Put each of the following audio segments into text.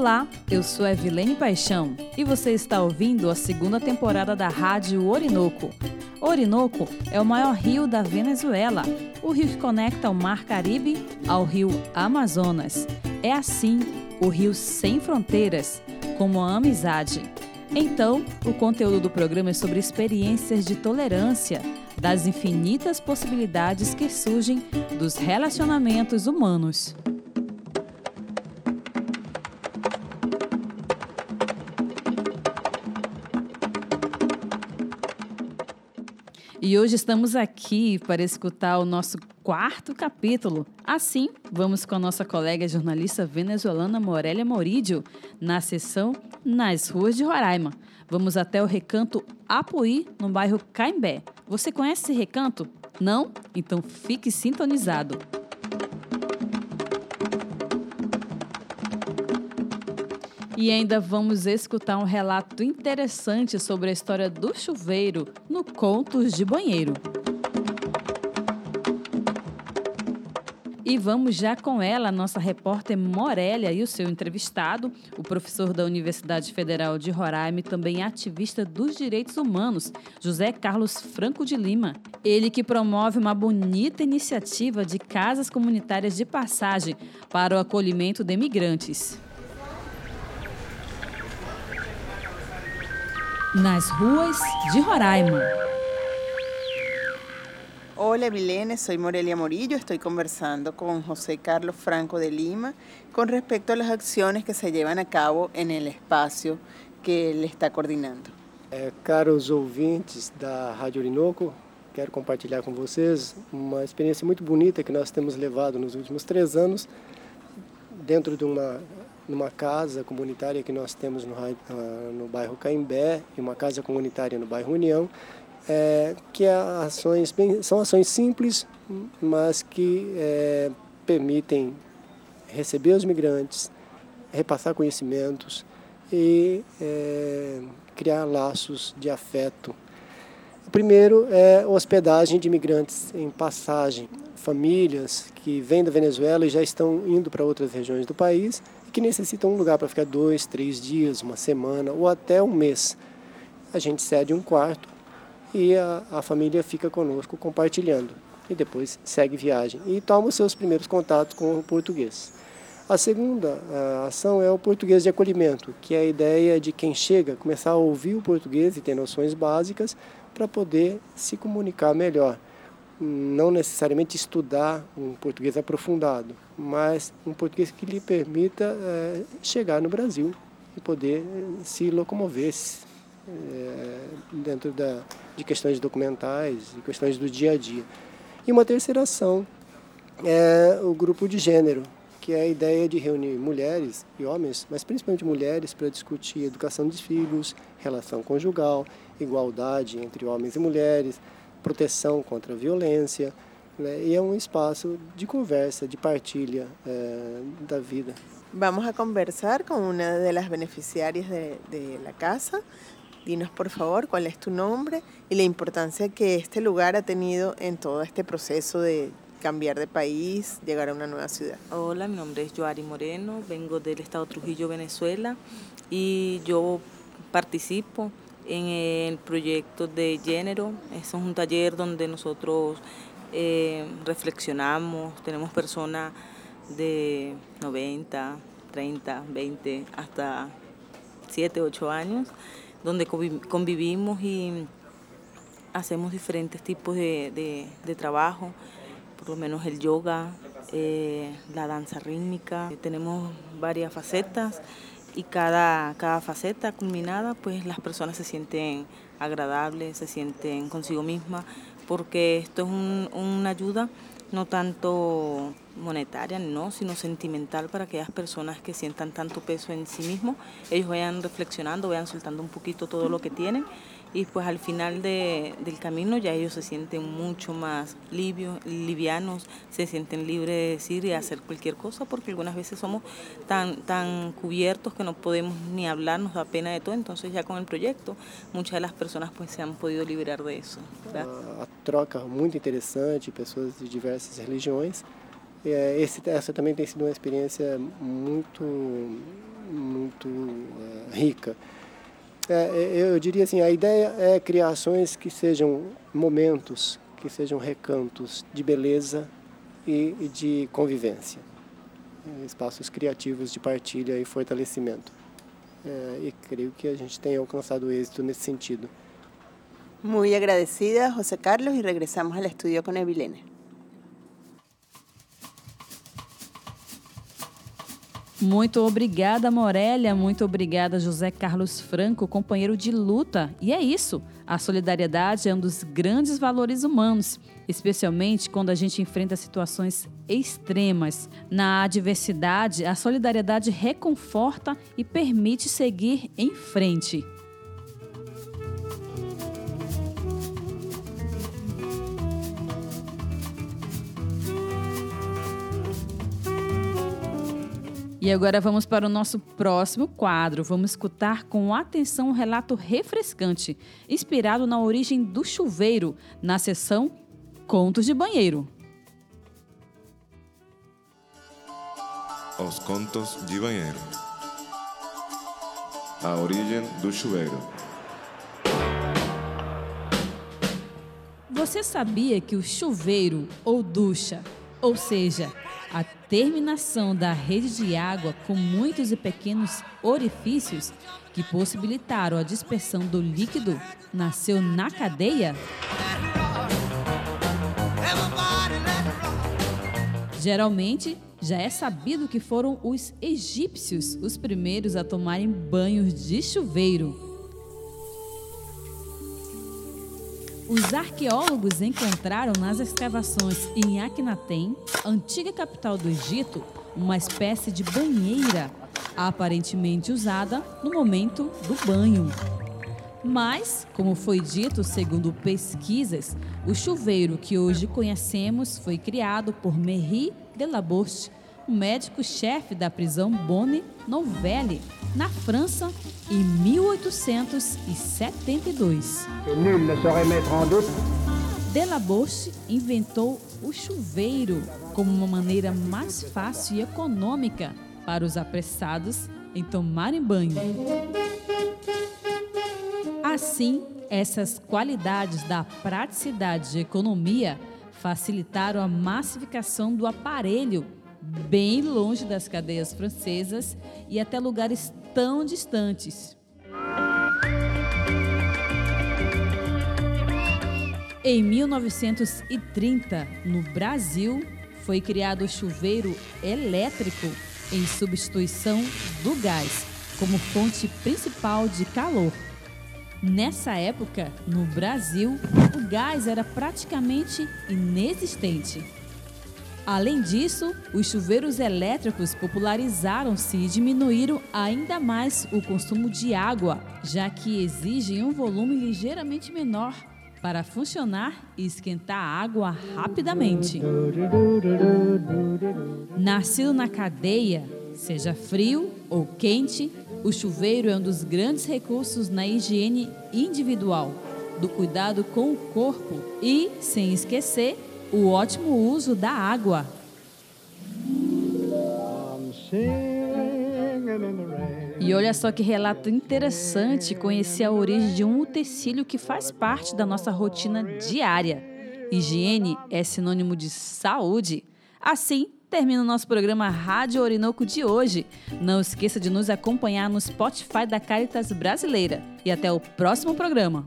Olá, eu sou Evelene Paixão e você está ouvindo a segunda temporada da Rádio Orinoco. Orinoco é o maior rio da Venezuela, o rio que conecta o Mar Caribe ao rio Amazonas. É assim o rio sem fronteiras, como a amizade. Então, o conteúdo do programa é sobre experiências de tolerância, das infinitas possibilidades que surgem dos relacionamentos humanos. E hoje estamos aqui para escutar o nosso quarto capítulo. Assim, vamos com a nossa colega jornalista venezuelana Morélia Morídio na sessão Nas Ruas de Roraima. Vamos até o recanto Apuí, no bairro Caimbé. Você conhece esse recanto? Não? Então fique sintonizado. E ainda vamos escutar um relato interessante sobre a história do chuveiro no Contos de Banheiro. E vamos já com ela, nossa repórter Morélia e o seu entrevistado, o professor da Universidade Federal de Roraima e também ativista dos direitos humanos, José Carlos Franco de Lima. Ele que promove uma bonita iniciativa de casas comunitárias de passagem para o acolhimento de imigrantes. Nas ruas de Roraima. Hola Milene, soy Morelia Morillo, estoy conversando con José Carlos Franco de Lima con respecto a las acciones que se llevan a cabo en el espacio que ele está coordenando. É, caros ouvintes da Rádio Orinoco, quero compartilhar com vocês uma experiência muito bonita que nós temos levado nos últimos três anos dentro de uma numa casa comunitária que nós temos no, no bairro Caimbé e uma casa comunitária no bairro União, é, que é ações bem, são ações simples, mas que é, permitem receber os migrantes, repassar conhecimentos e é, criar laços de afeto. O primeiro é hospedagem de imigrantes em passagem, famílias que vêm da Venezuela e já estão indo para outras regiões do país que necessitam um lugar para ficar dois, três dias, uma semana ou até um mês. A gente cede um quarto e a, a família fica conosco compartilhando e depois segue viagem e toma os seus primeiros contatos com o português. A segunda a ação é o português de acolhimento, que é a ideia de quem chega começar a ouvir o português e ter noções básicas para poder se comunicar melhor não necessariamente estudar um português aprofundado, mas um português que lhe permita é, chegar no Brasil e poder eh, se locomover é, dentro da, de questões documentais e questões do dia a dia. E uma terceira ação é o grupo de gênero, que é a ideia de reunir mulheres e homens, mas principalmente mulheres, para discutir educação dos filhos, relação conjugal, igualdade entre homens e mulheres, proteção contra a violência, né? e é um espaço de conversa, de partilha eh, da vida. Vamos a conversar con una de las beneficiarias de, de, la casa. Dinos por favor cuál es tu nombre y la importancia que este lugar ha tenido en todo este proceso de cambiar de país, llegar a una nueva ciudad. Hola, mi nombre es Joari Moreno, vengo del estado Trujillo, Venezuela y yo participo en el proyecto de género. Es un taller donde nosotros eh, reflexionamos, tenemos personas de 90, 30, 20, hasta 7, 8 años, donde convivimos y hacemos diferentes tipos de, trabajo, por lo menos el yoga, eh, la danza rítmica. Tenemos varias facetas y cada, cada faceta culminada, pues las personas se sienten agradables, se sienten consigo mismas, porque esto es una ayuda no tanto monetaria, no, sino sentimental para aquellas personas que sientan tanto peso en sí mismos, ellos vayan reflexionando, vayan soltando un poquito todo lo que tienen y pues al final de, del camino ya ellos se sienten mucho más libios, livianos, se sienten libres de decir y hacer cualquier cosa porque algunas veces somos tan, tan cubiertos que no podemos ni hablar, nos da pena de todo, entonces ya con el proyecto muchas de las personas pues se han podido liberar de eso. A, a troca muito interessante, pessoas de diversas religiões. É, esse, essa também tem sido uma experiência muito, muito uh, rica. É, é, eu diria assim, a ideia é criar ações que sejam momentos, que sejam recantos de beleza e, e de convivência, espaços criativos de partilha e fortalecimento. É, e creio que a gente tem alcançado êxito nesse sentido. Muy agradecida, José Carlos, y regresamos al estudio con Evilene. Muito obrigada, Morélia. Muito obrigada, José Carlos Franco, companheiro de luta. E é isso. A solidariedade é um dos grandes valores humanos, especialmente quando a gente enfrenta situações extremas. Na adversidade, a solidariedade reconforta e permite seguir em frente. E agora vamos para o nosso próximo quadro. Vamos escutar com atenção um relato refrescante, inspirado na origem do chuveiro, na seção Contos de Banheiro. Os Contos de Banheiro. A origem do chuveiro. Você sabia que o chuveiro ou ducha, ou seja, terminação da rede de água com muitos e pequenos orifícios que possibilitaram a dispersão do líquido nasceu na cadeia? Geralmente, já é sabido que foram os egípcios os primeiros a tomarem banhos de chuveiro. Os arqueólogos encontraram nas escavações em Akhenaten, antiga capital do Egito, uma espécie de banheira, aparentemente usada no momento do banho. Mas, como foi dito segundo pesquisas, o chuveiro que hoje conhecemos foi criado por Merri de Labouche, o médico-chefe da prisão Bonne Nouvelle, na França, em 1872. Nul ne saurait mettre en doute Delabouche inventou o chuveiro como uma maneira mais fácil e econômica para os apressados em tomarem banho. Assim, essas qualidades da praticidade e economia facilitaram a massificação do aparelho bem longe das cadeias francesas e até lugares tão distantes. Em 1930, no Brasil, foi criado o chuveiro elétrico em substituição do gás como fonte principal de calor. Nessa época, no Brasil, o gás era praticamente inexistente. Além disso, os chuveiros elétricos popularizaram-se e diminuíram ainda mais o consumo de água, já que exigem um volume ligeiramente menor para funcionar e esquentar a água rapidamente. Nascido na cadeia, seja frio ou quente, o chuveiro é um dos grandes recursos na higiene individual, do cuidado com o corpo e, sem esquecer, o ótimo uso da água. E olha só que relato interessante conhecer a origem de um utensílio que faz parte da nossa rotina diária. Higiene é sinônimo de saúde. Assim, termina o nosso programa Rádio Orinoco de hoje. Não esqueça de nos acompanhar no Spotify da Caritas Brasileira. E até o próximo programa.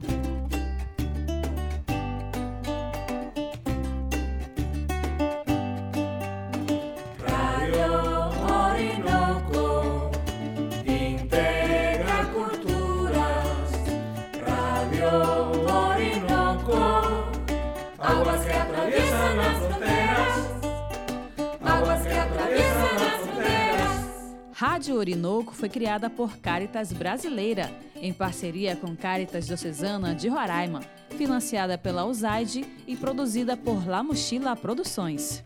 Rádio Orinoco foi criada por Caritas Brasileira em parceria com Caritas Diocesana de Roraima, financiada pela USAID e produzida por La Mochila Produções.